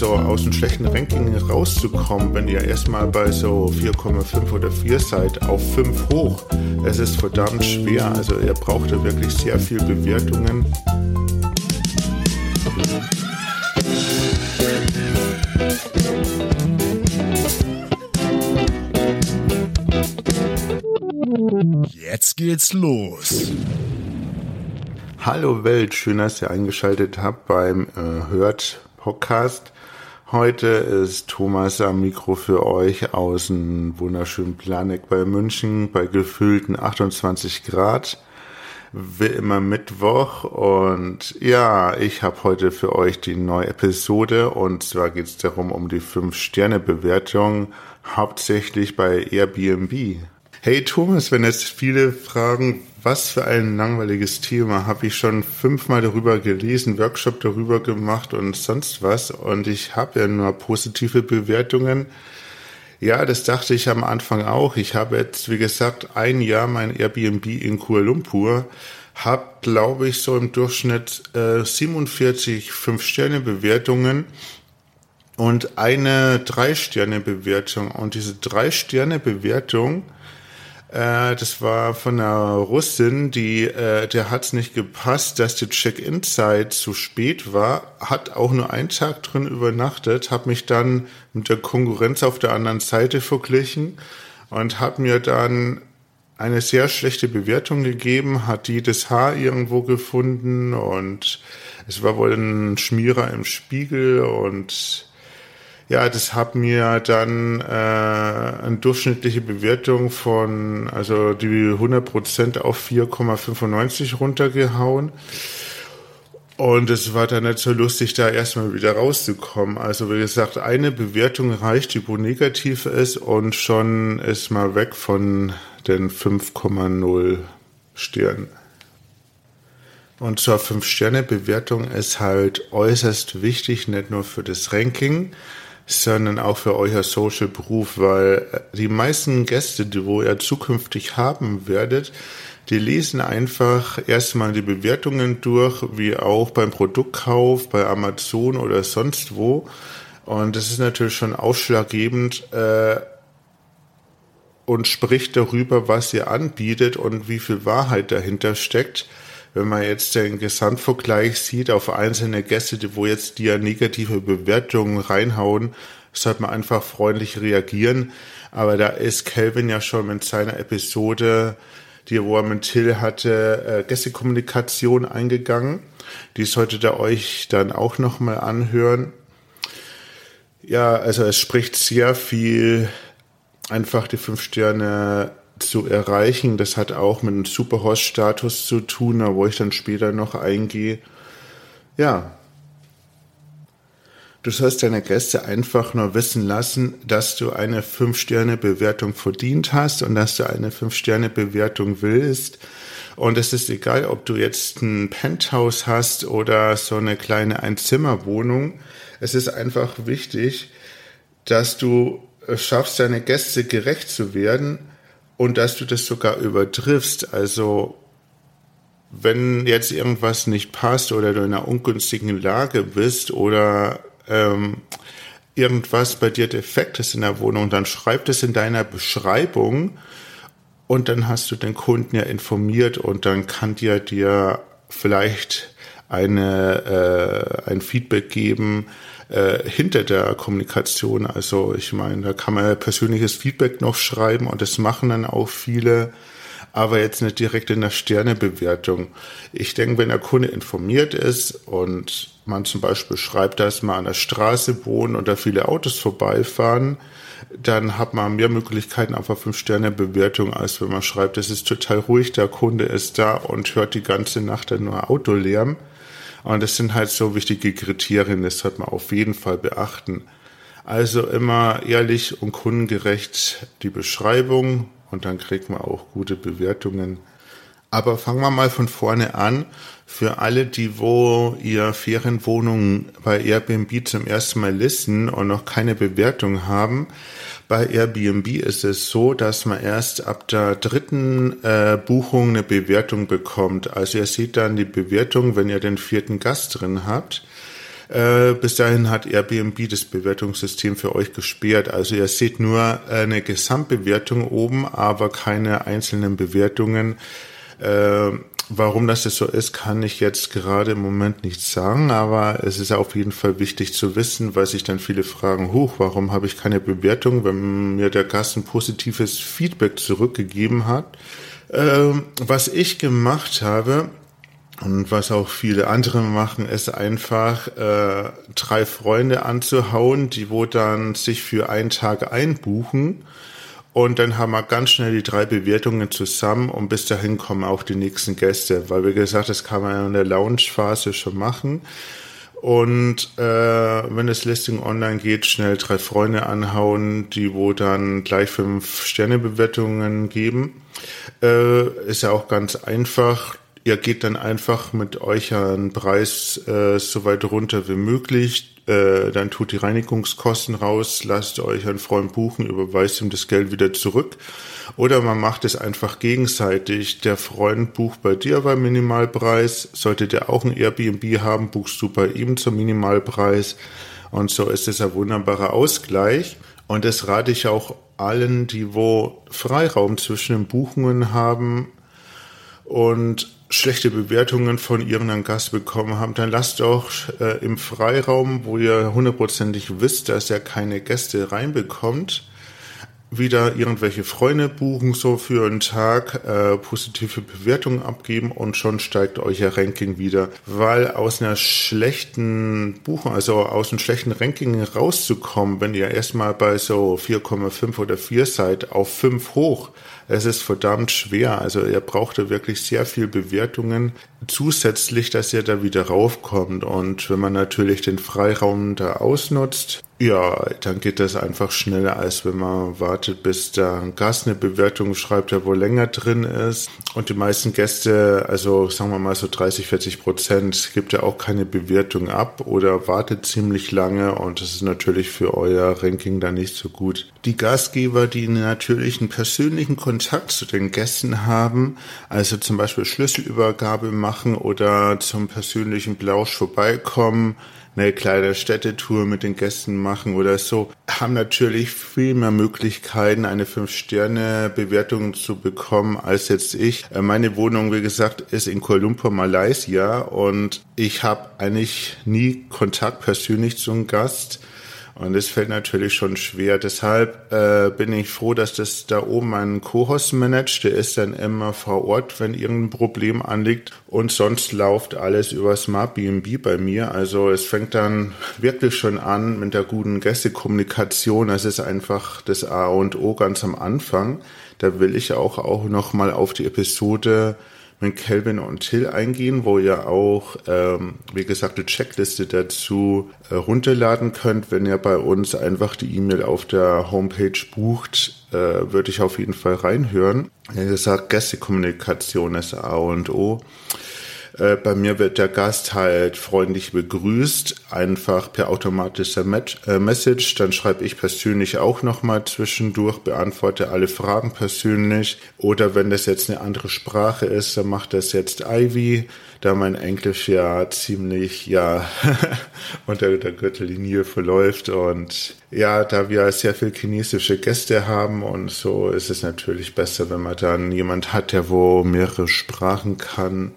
so aus einem schlechten Ranking rauszukommen, wenn ihr erstmal bei so 4,5 oder 4 seid, auf 5 hoch. Es ist verdammt schwer. Also ihr braucht da wirklich sehr viel Bewertungen. Jetzt geht's los. Hallo Welt, schön, dass ihr eingeschaltet habt beim äh, Hört Podcast. Heute ist Thomas am Mikro für euch aus dem wunderschönen Planek bei München bei gefühlten 28 Grad. Wie immer Mittwoch und ja, ich habe heute für euch die neue Episode und zwar geht es darum um die 5-Sterne-Bewertung, hauptsächlich bei Airbnb. Hey Thomas, wenn jetzt viele fragen, was für ein langweiliges Thema, habe ich schon fünfmal darüber gelesen, Workshop darüber gemacht und sonst was und ich habe ja nur positive Bewertungen. Ja, das dachte ich am Anfang auch. Ich habe jetzt, wie gesagt, ein Jahr mein Airbnb in Kuala Lumpur, habe, glaube ich, so im Durchschnitt äh, 47 Fünf-Sterne-Bewertungen und eine Drei-Sterne-Bewertung. Und diese Drei-Sterne-Bewertung, äh, das war von einer Russin, die, äh, der hat es nicht gepasst, dass die Check-in-Zeit zu spät war, hat auch nur einen Tag drin übernachtet, habe mich dann mit der Konkurrenz auf der anderen Seite verglichen und habe mir dann eine sehr schlechte Bewertung gegeben, hat jedes Haar irgendwo gefunden und es war wohl ein Schmierer im Spiegel und ja, das hat mir dann äh, eine durchschnittliche Bewertung von, also die 100% auf 4,95 runtergehauen. Und es war dann nicht so lustig, da erstmal wieder rauszukommen. Also wie gesagt, eine Bewertung reicht, die wo negativ ist und schon ist mal weg von den 5,0 Sternen. Und zur 5-Sterne-Bewertung ist halt äußerst wichtig, nicht nur für das Ranking, sondern auch für euer Social-Beruf, weil äh, die meisten Gäste, die wo ihr zukünftig haben werdet, die lesen einfach erstmal die Bewertungen durch, wie auch beim Produktkauf, bei Amazon oder sonst wo. Und das ist natürlich schon ausschlaggebend äh, und spricht darüber, was ihr anbietet und wie viel Wahrheit dahinter steckt wenn man jetzt den Gesamtvergleich sieht auf einzelne Gäste, wo jetzt die ja negative Bewertungen reinhauen, sollte man einfach freundlich reagieren. Aber da ist Kelvin ja schon mit seiner Episode, die wo er mit Till hatte, äh, Gästekommunikation eingegangen. Die solltet ihr euch dann auch nochmal anhören. Ja, also es spricht sehr viel einfach die fünf Sterne zu erreichen. Das hat auch mit dem Superhost-Status zu tun, wo ich dann später noch eingehe. Ja. Du sollst deine Gäste einfach nur wissen lassen, dass du eine 5-Sterne-Bewertung verdient hast und dass du eine 5-Sterne-Bewertung willst. Und es ist egal, ob du jetzt ein Penthouse hast oder so eine kleine Einzimmerwohnung. Es ist einfach wichtig, dass du schaffst, deine Gäste gerecht zu werden und dass du das sogar übertriffst. Also wenn jetzt irgendwas nicht passt oder du in einer ungünstigen Lage bist oder ähm, irgendwas bei dir defekt ist in der Wohnung, dann schreib das in deiner Beschreibung und dann hast du den Kunden ja informiert und dann kann dir dir vielleicht eine, äh, ein Feedback geben, äh, hinter der Kommunikation. Also ich meine, da kann man persönliches Feedback noch schreiben und das machen dann auch viele, aber jetzt nicht direkt in der Sternebewertung. Ich denke, wenn der Kunde informiert ist und man zum Beispiel schreibt, dass man an der Straße wohnt und da viele Autos vorbeifahren, dann hat man mehr Möglichkeiten auf eine Fünf-Sterne-Bewertung, als wenn man schreibt, es ist total ruhig, der Kunde ist da und hört die ganze Nacht dann nur Autolärm. Und das sind halt so wichtige Kriterien, das sollte man auf jeden Fall beachten. Also immer ehrlich und kundengerecht die Beschreibung und dann kriegt man auch gute Bewertungen. Aber fangen wir mal von vorne an. Für alle, die wo ihr Ferienwohnungen bei Airbnb zum ersten Mal listen und noch keine Bewertung haben, bei Airbnb ist es so, dass man erst ab der dritten äh, Buchung eine Bewertung bekommt. Also ihr seht dann die Bewertung, wenn ihr den vierten Gast drin habt. Äh, bis dahin hat Airbnb das Bewertungssystem für euch gesperrt. Also ihr seht nur eine Gesamtbewertung oben, aber keine einzelnen Bewertungen. Äh, warum das so ist, kann ich jetzt gerade im Moment nicht sagen, aber es ist auf jeden Fall wichtig zu wissen, weil sich dann viele fragen, hoch, warum habe ich keine Bewertung, wenn mir der Gast ein positives Feedback zurückgegeben hat. Äh, was ich gemacht habe, und was auch viele andere machen, ist einfach äh, drei Freunde anzuhauen, die wo dann sich für einen Tag einbuchen. Und dann haben wir ganz schnell die drei Bewertungen zusammen und bis dahin kommen auch die nächsten Gäste. Weil wie gesagt, das kann man in der Launch-Phase schon machen. Und äh, wenn das Listing online geht, schnell drei Freunde anhauen, die wo dann gleich fünf Sterne Bewertungen geben. Äh, ist ja auch ganz einfach ihr geht dann einfach mit euch einen Preis äh, so weit runter wie möglich. Äh, dann tut die Reinigungskosten raus, lasst euch einen Freund buchen, überweist ihm das Geld wieder zurück. Oder man macht es einfach gegenseitig. Der Freund bucht bei dir beim Minimalpreis. Sollte der auch ein Airbnb haben, buchst du bei ihm zum Minimalpreis. Und so ist es ein wunderbarer Ausgleich. Und das rate ich auch allen, die wo Freiraum zwischen den Buchungen haben und schlechte Bewertungen von irgendeinem Gast bekommen haben, dann lasst doch äh, im Freiraum, wo ihr hundertprozentig wisst, dass er keine Gäste reinbekommt, wieder irgendwelche Freunde buchen, so für einen Tag, äh, positive Bewertungen abgeben und schon steigt euer Ranking wieder. Weil aus einer schlechten Buchung, also aus einem schlechten Ranking rauszukommen, wenn ihr erstmal bei so 4,5 oder 4 seid, auf 5 hoch, es ist verdammt schwer. Also ihr braucht da wirklich sehr viel Bewertungen zusätzlich, dass ihr da wieder raufkommt. Und wenn man natürlich den Freiraum da ausnutzt, ja, dann geht das einfach schneller, als wenn man wartet, bis ein Gast eine Bewertung schreibt, der wohl länger drin ist. Und die meisten Gäste, also sagen wir mal so 30, 40 Prozent, gibt ja auch keine Bewertung ab oder wartet ziemlich lange und das ist natürlich für euer Ranking dann nicht so gut. Die Gastgeber, die natürlich einen persönlichen Kontakt zu den Gästen haben, also zum Beispiel Schlüsselübergabe machen oder zum persönlichen Blausch vorbeikommen, eine kleine Städtetour mit den Gästen machen oder so, haben natürlich viel mehr Möglichkeiten, eine Fünf-Sterne-Bewertung zu bekommen als jetzt ich. Äh, meine Wohnung, wie gesagt, ist in Kuala Lumpur, Malaysia und ich habe eigentlich nie Kontakt persönlich zum Gast. Und es fällt natürlich schon schwer. Deshalb äh, bin ich froh, dass das da oben ein Co-Host managt. Der ist dann immer vor Ort, wenn irgendein Problem anliegt. Und sonst läuft alles über Smart BNB bei mir. Also es fängt dann wirklich schon an mit der guten Gästekommunikation. Das ist einfach das A und O ganz am Anfang. Da will ich auch, auch noch mal auf die Episode mit Kelvin und Till eingehen, wo ihr auch, ähm, wie gesagt, eine Checkliste dazu äh, runterladen könnt. Wenn ihr bei uns einfach die E-Mail auf der Homepage bucht, äh, würde ich auf jeden Fall reinhören. Wie gesagt, Gästekommunikation ist A und O. Äh, bei mir wird der Gast halt freundlich begrüßt, einfach per automatischer äh, Message. Dann schreibe ich persönlich auch nochmal zwischendurch, beantworte alle Fragen persönlich. Oder wenn das jetzt eine andere Sprache ist, dann macht das jetzt Ivy, da mein Englisch ja ziemlich, ja, unter der Gürtellinie verläuft. Und ja, da wir sehr viel chinesische Gäste haben und so ist es natürlich besser, wenn man dann jemand hat, der wo mehrere Sprachen kann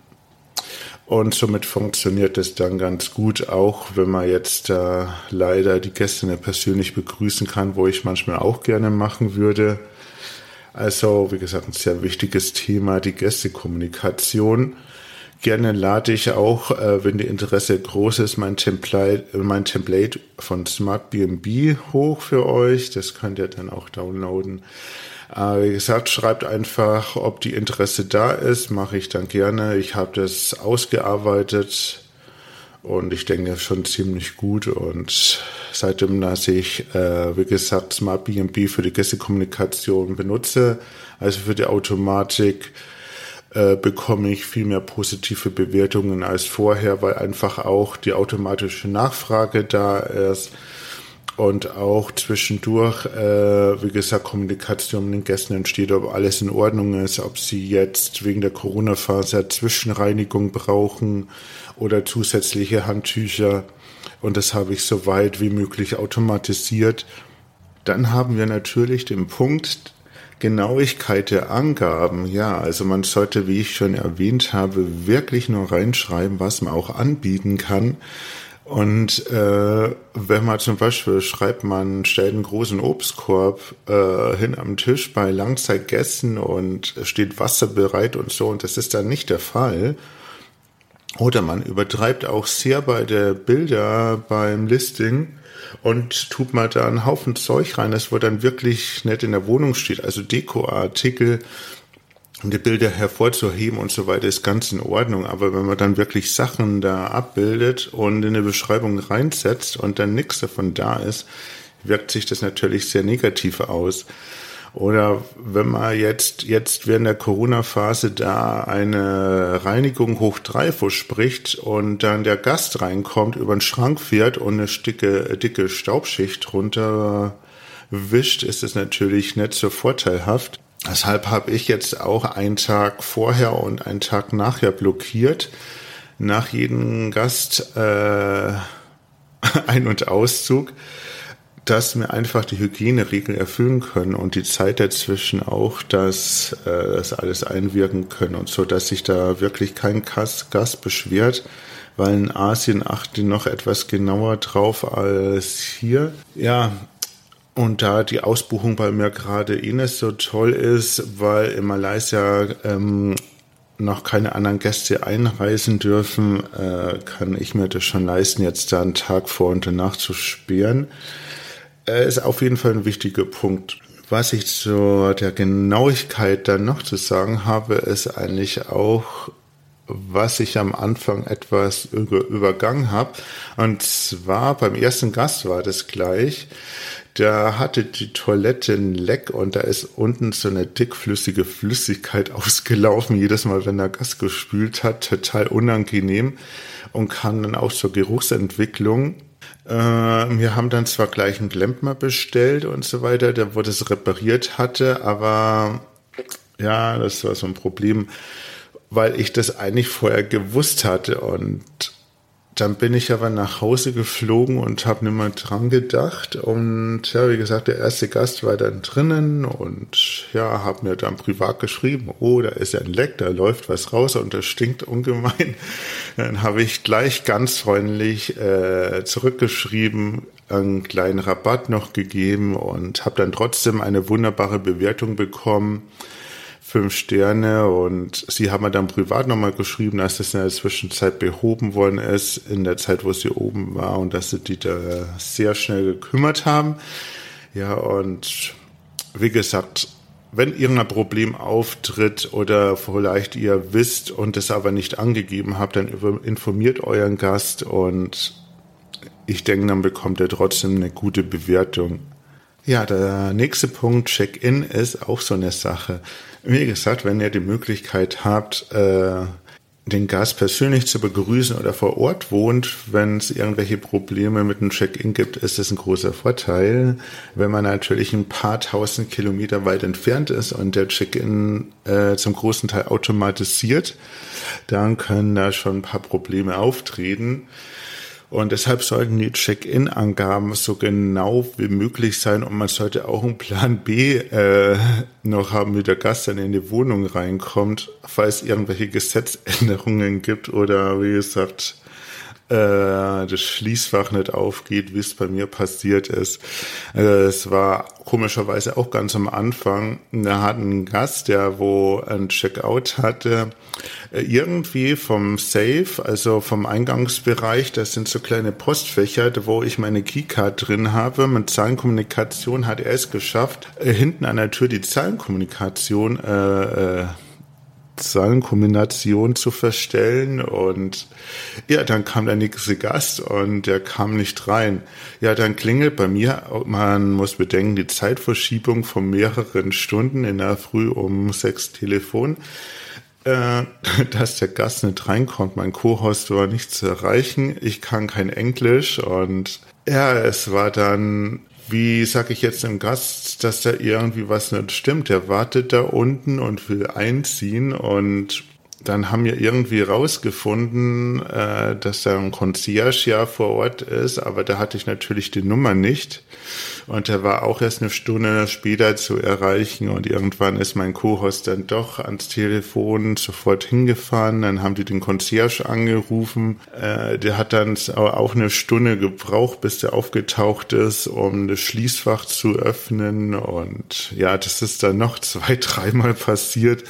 und somit funktioniert es dann ganz gut, auch wenn man jetzt äh, leider die Gäste nicht persönlich begrüßen kann, wo ich manchmal auch gerne machen würde. Also, wie gesagt, ein sehr wichtiges Thema, die Gästekommunikation. Gerne lade ich auch, äh, wenn die Interesse groß ist, mein Template, mein Template von Smart BNB hoch für euch. Das könnt ihr dann auch downloaden. Äh, wie gesagt, schreibt einfach, ob die Interesse da ist, mache ich dann gerne. Ich habe das ausgearbeitet und ich denke schon ziemlich gut. Und seitdem, dass ich, äh, wie gesagt, Smart BNB für die Gästekommunikation benutze, also für die Automatik, äh, bekomme ich viel mehr positive Bewertungen als vorher, weil einfach auch die automatische Nachfrage da ist und auch zwischendurch, äh, wie gesagt, Kommunikation mit den Gästen entsteht, ob alles in Ordnung ist, ob sie jetzt wegen der Corona-Phase Zwischenreinigung brauchen oder zusätzliche Handtücher und das habe ich so weit wie möglich automatisiert. Dann haben wir natürlich den Punkt Genauigkeit der Angaben. Ja, also man sollte, wie ich schon erwähnt habe, wirklich nur reinschreiben, was man auch anbieten kann. Und äh, wenn man zum Beispiel schreibt, man stellt einen großen Obstkorb äh, hin am Tisch bei Langzeitgästen und steht Wasser bereit und so, und das ist dann nicht der Fall. Oder man übertreibt auch sehr bei der Bilder beim Listing und tut mal da einen Haufen Zeug rein, das wo dann wirklich nett in der Wohnung steht. Also Dekoartikel, die Bilder hervorzuheben und so weiter, ist ganz in Ordnung. Aber wenn man dann wirklich Sachen da abbildet und in eine Beschreibung reinsetzt und dann nichts davon da ist, wirkt sich das natürlich sehr negativ aus. Oder wenn man jetzt, jetzt während der Corona-Phase da eine Reinigung hoch drei verspricht und dann der Gast reinkommt, über den Schrank fährt und eine dicke, dicke Staubschicht drunter wischt, ist es natürlich nicht so vorteilhaft. Deshalb habe ich jetzt auch einen Tag vorher und einen Tag nachher blockiert. Nach jedem Gast äh, Ein- und Auszug, dass wir einfach die Hygieneregeln erfüllen können und die Zeit dazwischen auch, dass äh, das alles einwirken können und so, dass sich da wirklich kein Gast beschwert, weil in Asien achten die noch etwas genauer drauf als hier. Ja, und da die Ausbuchung bei mir gerade eh nicht so toll ist, weil in Malaysia ähm, noch keine anderen Gäste einreisen dürfen, äh, kann ich mir das schon leisten, jetzt da einen Tag vor und danach zu sperren. Äh, ist auf jeden Fall ein wichtiger Punkt. Was ich zu der Genauigkeit dann noch zu sagen habe, ist eigentlich auch, was ich am Anfang etwas übergangen habe. Und zwar beim ersten Gast war das gleich da hatte die Toilette ein Leck und da ist unten so eine dickflüssige Flüssigkeit ausgelaufen, jedes Mal, wenn er Gas gespült hat, total unangenehm und kam dann auch zur Geruchsentwicklung. Äh, wir haben dann zwar gleich einen Klempner bestellt und so weiter, der wo das repariert hatte, aber ja, das war so ein Problem, weil ich das eigentlich vorher gewusst hatte und dann bin ich aber nach Hause geflogen und habe nicht mehr dran gedacht. Und ja, wie gesagt, der erste Gast war dann drinnen und ja, habe mir dann privat geschrieben, oh, da ist ja ein Leck, da läuft was raus und das stinkt ungemein. Dann habe ich gleich ganz freundlich äh, zurückgeschrieben, einen kleinen Rabatt noch gegeben und habe dann trotzdem eine wunderbare Bewertung bekommen fünf Sterne und sie haben mir dann privat nochmal geschrieben, dass das in der Zwischenzeit behoben worden ist, in der Zeit, wo sie oben war und dass sie die da sehr schnell gekümmert haben. Ja, und wie gesagt, wenn irgendein Problem auftritt oder vielleicht ihr wisst und es aber nicht angegeben habt, dann informiert euren Gast und ich denke, dann bekommt er trotzdem eine gute Bewertung. Ja, der nächste Punkt, Check-in, ist auch so eine Sache. Wie gesagt, wenn ihr die Möglichkeit habt, äh, den Gast persönlich zu begrüßen oder vor Ort wohnt, wenn es irgendwelche Probleme mit dem Check-in gibt, ist das ein großer Vorteil. Wenn man natürlich ein paar tausend Kilometer weit entfernt ist und der Check-in äh, zum großen Teil automatisiert, dann können da schon ein paar Probleme auftreten. Und deshalb sollten die Check-in-Angaben so genau wie möglich sein. Und man sollte auch einen Plan B äh, noch haben, wie der Gast dann in die Wohnung reinkommt, falls irgendwelche Gesetzänderungen gibt oder wie gesagt, das Schließfach nicht aufgeht, wie es bei mir passiert ist. Also es war komischerweise auch ganz am Anfang. Da hat ein Gast, der wo ein Checkout hatte, äh, irgendwie vom Safe, also vom Eingangsbereich, das sind so kleine Postfächer, wo ich meine Keycard drin habe. Mit Zahlenkommunikation hat er es geschafft, äh, hinten an der Tür die Zahlenkommunikation äh, äh, Zahlenkombination zu verstellen und ja, dann kam der nächste Gast und der kam nicht rein. Ja, dann klingelt bei mir, man muss bedenken, die Zeitverschiebung von mehreren Stunden in der Früh um sechs Telefon, äh, dass der Gast nicht reinkommt. Mein Co-Host war nicht zu erreichen. Ich kann kein Englisch und ja, es war dann wie sage ich jetzt dem Gast, dass da irgendwie was nicht stimmt? Der wartet da unten und will einziehen und dann haben wir irgendwie rausgefunden, äh, dass da ein Concierge ja vor Ort ist, aber da hatte ich natürlich die Nummer nicht. Und der war auch erst eine Stunde später zu erreichen und irgendwann ist mein Co-Host dann doch ans Telefon sofort hingefahren. Dann haben die den Concierge angerufen. Äh, der hat dann auch eine Stunde gebraucht, bis der aufgetaucht ist, um das Schließfach zu öffnen. Und ja, das ist dann noch zwei, dreimal passiert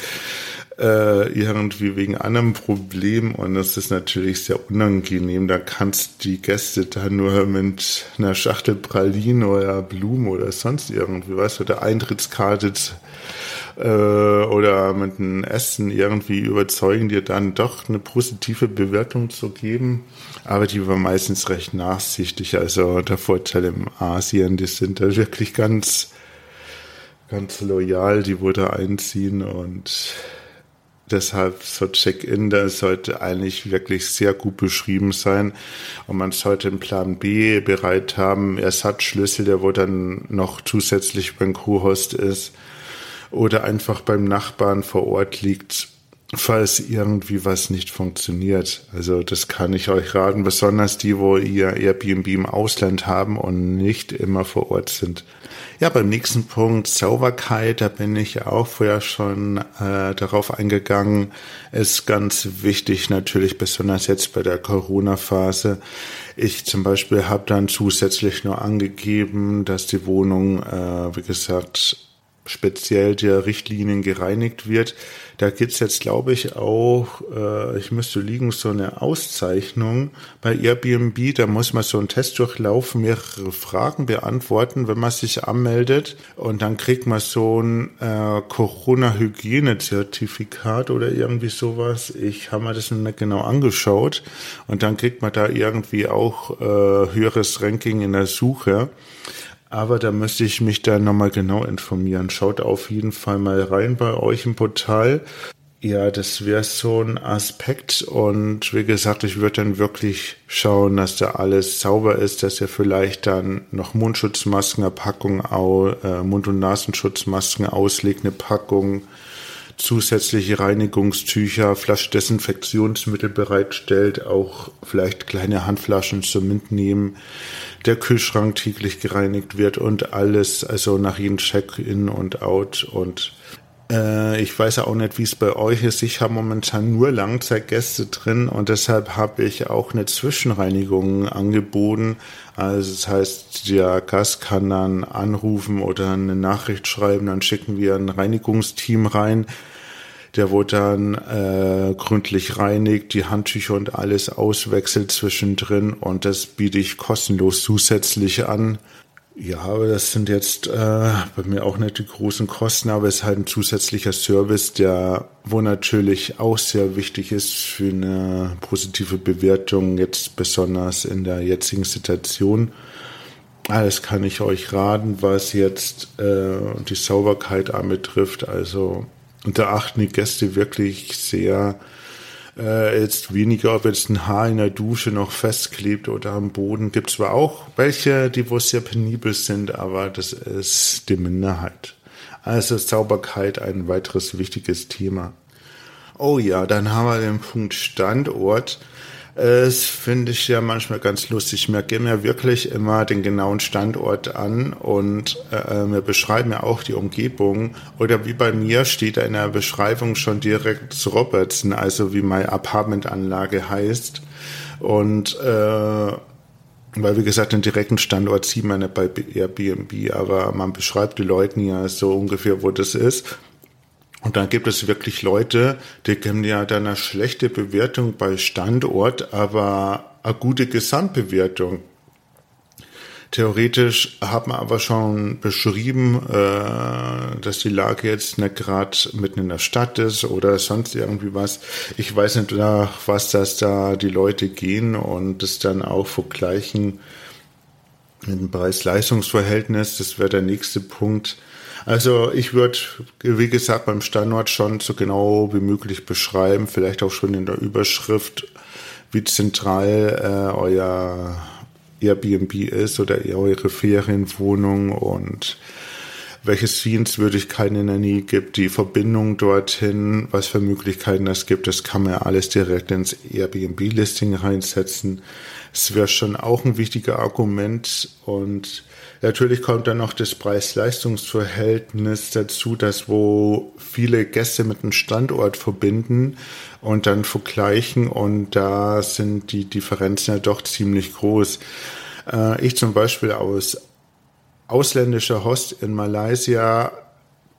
äh, irgendwie wegen anderem Problem und das ist natürlich sehr unangenehm. Da kannst die Gäste dann nur mit einer Schachtel Pralinen oder Blumen oder sonst irgendwie was oder Eintrittskarte äh, oder mit einem Essen irgendwie überzeugen, dir dann doch eine positive Bewertung zu geben. Aber die war meistens recht nachsichtig. Also der Vorteil im Asien, die sind da wirklich ganz ganz loyal, die wurde einziehen und Deshalb so Check-in, da sollte eigentlich wirklich sehr gut beschrieben sein. Und man sollte einen Plan B bereit haben, Ersatzschlüssel, der wo dann noch zusätzlich beim Crewhost ist oder einfach beim Nachbarn vor Ort liegt, falls irgendwie was nicht funktioniert. Also das kann ich euch raten, besonders die, wo ihr Airbnb im Ausland haben und nicht immer vor Ort sind. Ja, beim nächsten Punkt Sauberkeit, da bin ich auch vorher schon äh, darauf eingegangen, ist ganz wichtig natürlich, besonders jetzt bei der Corona-Phase. Ich zum Beispiel habe dann zusätzlich nur angegeben, dass die Wohnung, äh, wie gesagt, speziell der Richtlinien gereinigt wird. Da gibt's jetzt, glaube ich, auch, äh, ich müsste liegen, so eine Auszeichnung bei Airbnb. Da muss man so einen Test durchlaufen, mehrere Fragen beantworten, wenn man sich anmeldet. Und dann kriegt man so ein äh, Corona-Hygiene-Zertifikat oder irgendwie sowas. Ich habe mir das nicht genau angeschaut. Und dann kriegt man da irgendwie auch äh, höheres Ranking in der Suche. Aber da müsste ich mich da nochmal genau informieren. Schaut auf jeden Fall mal rein bei euch im Portal. Ja, das wäre so ein Aspekt. Und wie gesagt, ich würde dann wirklich schauen, dass da alles sauber ist, dass ihr vielleicht dann noch Mundschutzmasken, eine Packung, äh, Mund- und Nasenschutzmasken auslegt, eine Packung, zusätzliche Reinigungstücher, Flaschdesinfektionsmittel bereitstellt, auch vielleicht kleine Handflaschen zum Mitnehmen, der Kühlschrank täglich gereinigt wird und alles, also nach jedem Check-in und out und äh, ich weiß auch nicht, wie es bei euch ist. Ich habe momentan nur Langzeitgäste drin und deshalb habe ich auch eine Zwischenreinigung angeboten. Also das heißt, der Gast kann dann anrufen oder eine Nachricht schreiben, dann schicken wir ein Reinigungsteam rein der wo dann äh, gründlich reinigt, die Handtücher und alles auswechselt zwischendrin und das biete ich kostenlos zusätzlich an. Ja, aber das sind jetzt äh, bei mir auch nicht die großen Kosten, aber es ist halt ein zusätzlicher Service, der wo natürlich auch sehr wichtig ist für eine positive Bewertung, jetzt besonders in der jetzigen Situation. Alles kann ich euch raten, was jetzt äh, die Sauberkeit anbetrifft. Also und da achten die Gäste wirklich sehr, äh, jetzt weniger, ob jetzt ein Haar in der Dusche noch festklebt oder am Boden. Gibt zwar auch welche, die wo sehr penibel sind, aber das ist die Minderheit. Also Sauberkeit ein weiteres wichtiges Thema. Oh ja, dann haben wir den Punkt Standort. Das finde ich ja manchmal ganz lustig. Wir geben ja wirklich immer den genauen Standort an und äh, wir beschreiben ja auch die Umgebung. Oder wie bei mir steht in der Beschreibung schon direkt Robertson, also wie meine Apartmentanlage heißt. Und äh, weil, wie gesagt, den direkten Standort sieht man nicht bei Airbnb, aber man beschreibt die Leuten ja so ungefähr, wo das ist. Und dann gibt es wirklich Leute, die geben ja dann eine schlechte Bewertung bei Standort, aber eine gute Gesamtbewertung. Theoretisch hat man aber schon beschrieben, äh, dass die Lage jetzt nicht gerade mitten in der Stadt ist oder sonst irgendwie was. Ich weiß nicht, nach was das da die Leute gehen und das dann auch vergleichen mit dem Preis-Leistungs-Verhältnis. Das wäre der nächste Punkt also ich würde, wie gesagt, beim Standort schon so genau wie möglich beschreiben, vielleicht auch schon in der Überschrift, wie zentral äh, euer Airbnb ist oder eure Ferienwohnung und welche Sehenswürdigkeiten in der Nähe gibt, die Verbindung dorthin, was für Möglichkeiten es gibt. Das kann man ja alles direkt ins Airbnb-Listing reinsetzen. Es wäre schon auch ein wichtiger Argument und Natürlich kommt dann noch das Preis-Leistungs-Verhältnis dazu, dass wo viele Gäste mit einem Standort verbinden und dann vergleichen und da sind die Differenzen ja doch ziemlich groß. Äh, ich zum Beispiel aus ausländischer Host in Malaysia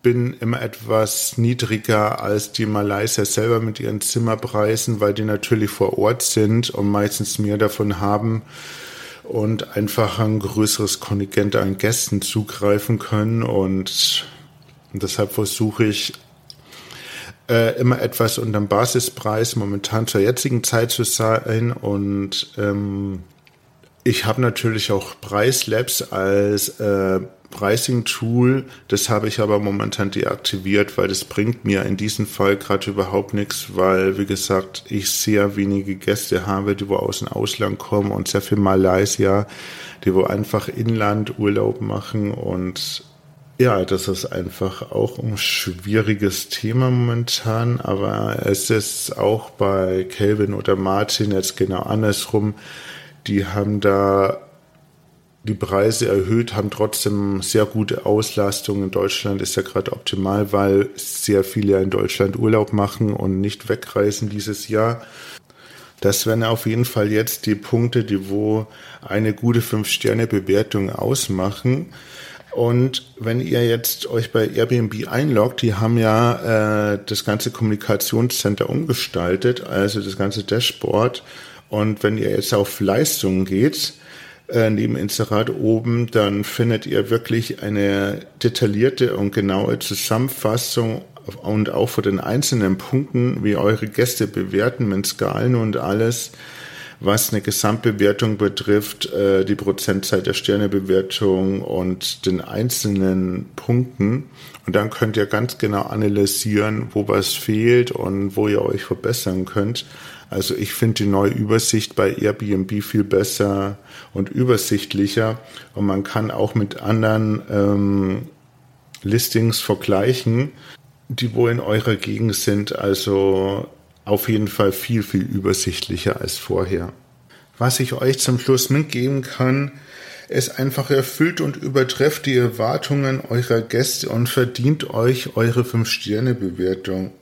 bin immer etwas niedriger als die Malaysier selber mit ihren Zimmerpreisen, weil die natürlich vor Ort sind und meistens mehr davon haben und einfach ein größeres Kontingent an Gästen zugreifen können. Und deshalb versuche ich äh, immer etwas unter dem Basispreis momentan zur jetzigen Zeit zu sein. Und ähm, ich habe natürlich auch Preislabs als äh, Pricing-Tool, das habe ich aber momentan deaktiviert, weil das bringt mir in diesem Fall gerade überhaupt nichts, weil, wie gesagt, ich sehr wenige Gäste habe, die wo aus dem Ausland kommen und sehr viel Malaysia, die wo einfach Inland Urlaub machen und ja, das ist einfach auch ein schwieriges Thema momentan, aber es ist auch bei Kelvin oder Martin jetzt genau andersrum. Die haben da die Preise erhöht, haben trotzdem sehr gute Auslastung. In Deutschland ist ja gerade optimal, weil sehr viele in Deutschland Urlaub machen und nicht wegreisen dieses Jahr. Das wären auf jeden Fall jetzt die Punkte, die wo eine gute 5-Sterne-Bewertung ausmachen. Und wenn ihr jetzt euch bei Airbnb einloggt, die haben ja äh, das ganze Kommunikationscenter umgestaltet, also das ganze Dashboard. Und wenn ihr jetzt auf Leistungen geht, äh, neben Inserat oben, dann findet ihr wirklich eine detaillierte und genaue Zusammenfassung und auch von den einzelnen Punkten, wie eure Gäste bewerten mit Skalen und alles, was eine Gesamtbewertung betrifft, äh, die Prozentzahl der Sternebewertung und den einzelnen Punkten. Und dann könnt ihr ganz genau analysieren, wo was fehlt und wo ihr euch verbessern könnt. Also ich finde die neue Übersicht bei Airbnb viel besser und übersichtlicher und man kann auch mit anderen ähm, Listings vergleichen, die wo in eurer Gegend sind. Also auf jeden Fall viel, viel übersichtlicher als vorher. Was ich euch zum Schluss mitgeben kann, ist einfach erfüllt und übertrefft die Erwartungen eurer Gäste und verdient euch eure 5-Sterne-Bewertung.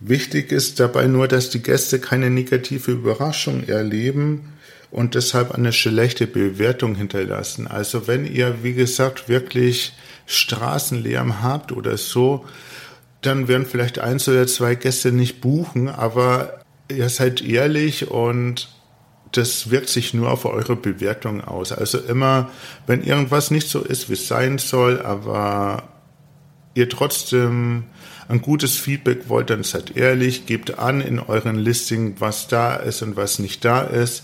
Wichtig ist dabei nur, dass die Gäste keine negative Überraschung erleben und deshalb eine schlechte Bewertung hinterlassen. Also wenn ihr, wie gesagt, wirklich Straßenlärm habt oder so, dann werden vielleicht eins oder zwei Gäste nicht buchen, aber ihr seid ehrlich und das wirkt sich nur auf eure Bewertung aus. Also immer, wenn irgendwas nicht so ist, wie es sein soll, aber ihr trotzdem ein gutes Feedback wollt, dann seid ehrlich, gebt an in euren Listing, was da ist und was nicht da ist.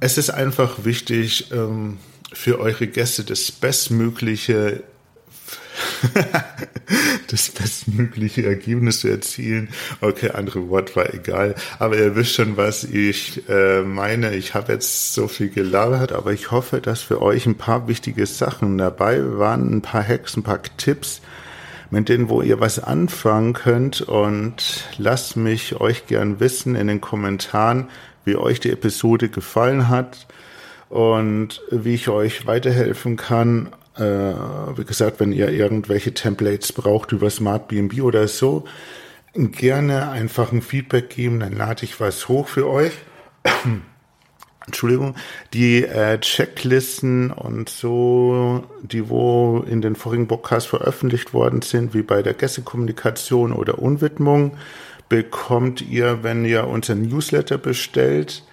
Es ist einfach wichtig, ähm, für eure Gäste das bestmögliche das bestmögliche Ergebnis zu erzielen. Okay, andere Wort war egal. Aber ihr wisst schon, was ich äh, meine. Ich habe jetzt so viel gelabert, aber ich hoffe, dass für euch ein paar wichtige Sachen dabei waren, ein paar Hacks, ein paar Tipps, mit denen, wo ihr was anfangen könnt. Und lasst mich euch gern wissen in den Kommentaren, wie euch die Episode gefallen hat und wie ich euch weiterhelfen kann. Äh, wie gesagt, wenn ihr irgendwelche Templates braucht über Smart BNB oder so, gerne einfach ein Feedback geben, dann lade ich was hoch für euch. Entschuldigung, die äh, Checklisten und so, die wo in den vorigen Podcasts veröffentlicht worden sind, wie bei der Gästekommunikation oder Unwidmung, bekommt ihr, wenn ihr unser Newsletter bestellt.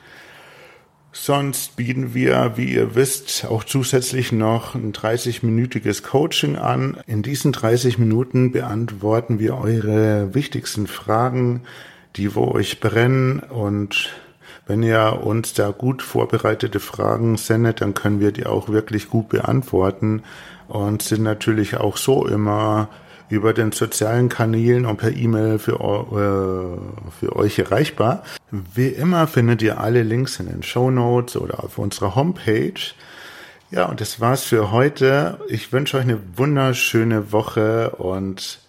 Sonst bieten wir, wie ihr wisst, auch zusätzlich noch ein 30-minütiges Coaching an. In diesen 30 Minuten beantworten wir eure wichtigsten Fragen, die wo euch brennen und wenn ihr uns da gut vorbereitete Fragen sendet, dann können wir die auch wirklich gut beantworten und sind natürlich auch so immer über den sozialen Kanälen und per E-Mail für, äh, für euch erreichbar. Wie immer findet ihr alle Links in den Show Notes oder auf unserer Homepage. Ja, und das war's für heute. Ich wünsche euch eine wunderschöne Woche und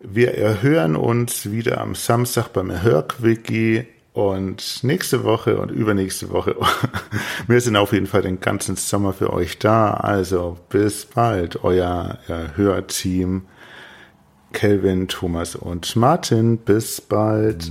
wir erhören uns wieder am Samstag beim Erhörquickie und nächste Woche und übernächste Woche. Wir sind auf jeden Fall den ganzen Sommer für euch da. Also bis bald, euer Hörteam. Kelvin, Thomas und Martin. Bis bald.